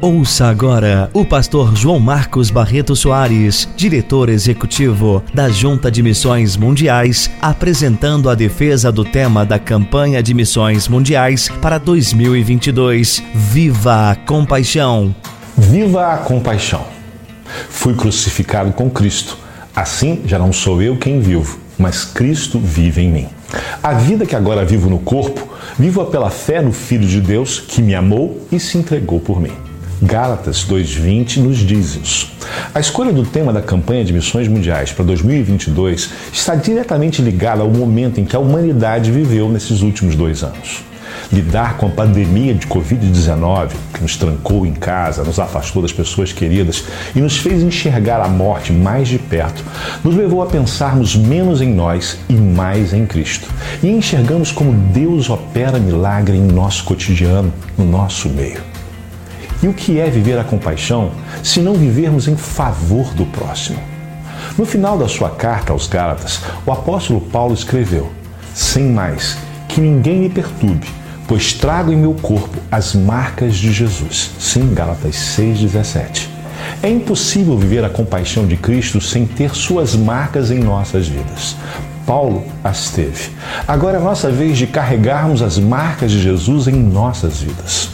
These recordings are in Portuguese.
Ouça agora o pastor João Marcos Barreto Soares, diretor executivo da Junta de Missões Mundiais, apresentando a defesa do tema da campanha de missões mundiais para 2022. Viva a compaixão! Viva a compaixão! Fui crucificado com Cristo. Assim já não sou eu quem vivo, mas Cristo vive em mim. A vida que agora vivo no corpo, vivo-a pela fé no Filho de Deus que me amou e se entregou por mim. Gálatas 2:20 nos diz isso. A escolha do tema da campanha de missões mundiais para 2022 está diretamente ligada ao momento em que a humanidade viveu nesses últimos dois anos. Lidar com a pandemia de Covid-19, que nos trancou em casa, nos afastou das pessoas queridas e nos fez enxergar a morte mais de perto, nos levou a pensarmos menos em nós e mais em Cristo. E enxergamos como Deus opera milagre em nosso cotidiano, no nosso meio. E o que é viver a compaixão se não vivermos em favor do próximo? No final da sua carta aos Gálatas, o apóstolo Paulo escreveu: Sem mais, que ninguém me perturbe, pois trago em meu corpo as marcas de Jesus. Sim, Gálatas 6,17. É impossível viver a compaixão de Cristo sem ter suas marcas em nossas vidas. Paulo as teve. Agora é nossa vez de carregarmos as marcas de Jesus em nossas vidas.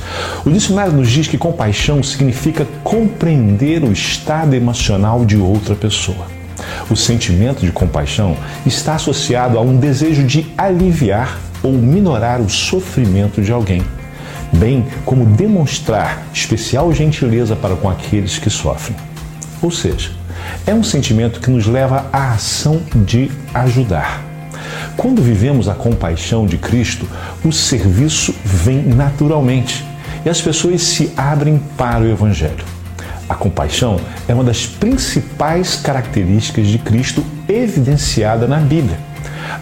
O dicionário nos diz que compaixão significa compreender o estado emocional de outra pessoa. O sentimento de compaixão está associado a um desejo de aliviar ou minorar o sofrimento de alguém, bem como demonstrar especial gentileza para com aqueles que sofrem. Ou seja, é um sentimento que nos leva à ação de ajudar. Quando vivemos a compaixão de Cristo, o serviço vem naturalmente e as pessoas se abrem para o Evangelho. A compaixão é uma das principais características de Cristo evidenciada na Bíblia.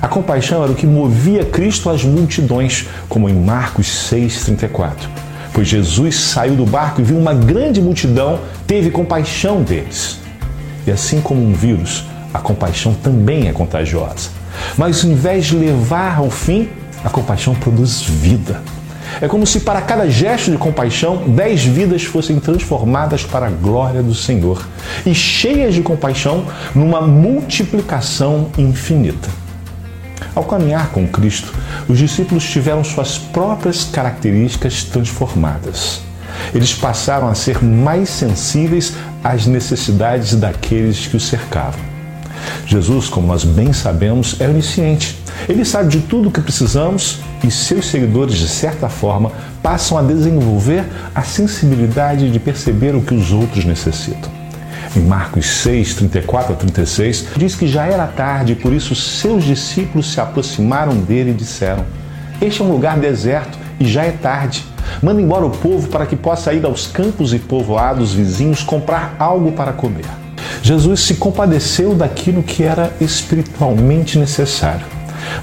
A compaixão era o que movia Cristo às multidões, como em Marcos 6,34. Pois Jesus saiu do barco e viu uma grande multidão, teve compaixão deles. E assim como um vírus, a compaixão também é contagiosa. Mas ao invés de levar ao fim, a compaixão produz vida. É como se para cada gesto de compaixão, dez vidas fossem transformadas para a glória do Senhor e cheias de compaixão numa multiplicação infinita. Ao caminhar com Cristo, os discípulos tiveram suas próprias características transformadas. Eles passaram a ser mais sensíveis às necessidades daqueles que o cercavam. Jesus, como nós bem sabemos, é onisciente. Ele sabe de tudo o que precisamos e seus seguidores, de certa forma, passam a desenvolver a sensibilidade de perceber o que os outros necessitam. Em Marcos 6, 34 a 36, diz que já era tarde, por isso seus discípulos se aproximaram dele e disseram: Este é um lugar deserto e já é tarde. Manda embora o povo para que possa ir aos campos e povoados vizinhos comprar algo para comer. Jesus se compadeceu daquilo que era espiritualmente necessário.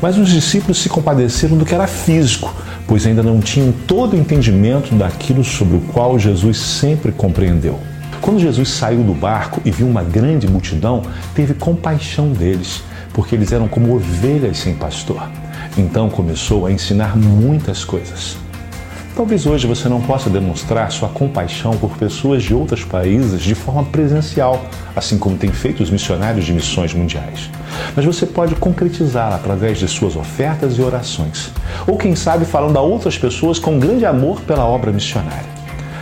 Mas os discípulos se compadeceram do que era físico, pois ainda não tinham todo o entendimento daquilo sobre o qual Jesus sempre compreendeu. Quando Jesus saiu do barco e viu uma grande multidão, teve compaixão deles, porque eles eram como ovelhas sem pastor. Então começou a ensinar muitas coisas. Talvez hoje você não possa demonstrar sua compaixão por pessoas de outros países de forma presencial, assim como têm feito os missionários de missões mundiais. Mas você pode concretizá-la através de suas ofertas e orações. Ou, quem sabe, falando a outras pessoas com grande amor pela obra missionária.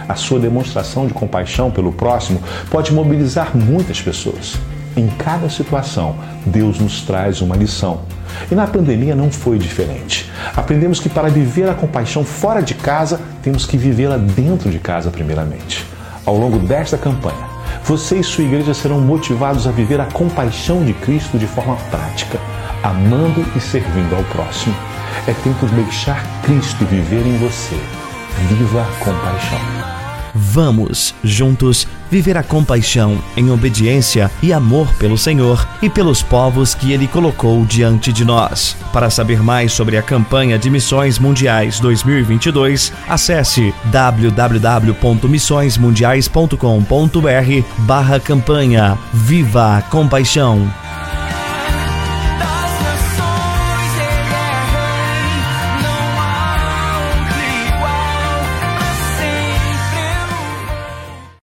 A sua demonstração de compaixão pelo próximo pode mobilizar muitas pessoas. Em cada situação, Deus nos traz uma lição. E na pandemia não foi diferente. Aprendemos que para viver a compaixão fora de casa, temos que vivê-la dentro de casa, primeiramente. Ao longo desta campanha, você e sua igreja serão motivados a viver a compaixão de Cristo de forma prática, amando e servindo ao próximo. É tempo de deixar Cristo viver em você. Viva a compaixão. Vamos, juntos, viver a compaixão em obediência e amor pelo Senhor e pelos povos que Ele colocou diante de nós. Para saber mais sobre a campanha de Missões Mundiais 2022, acesse www.missõesmundiais.com.br barra campanha Viva a Compaixão.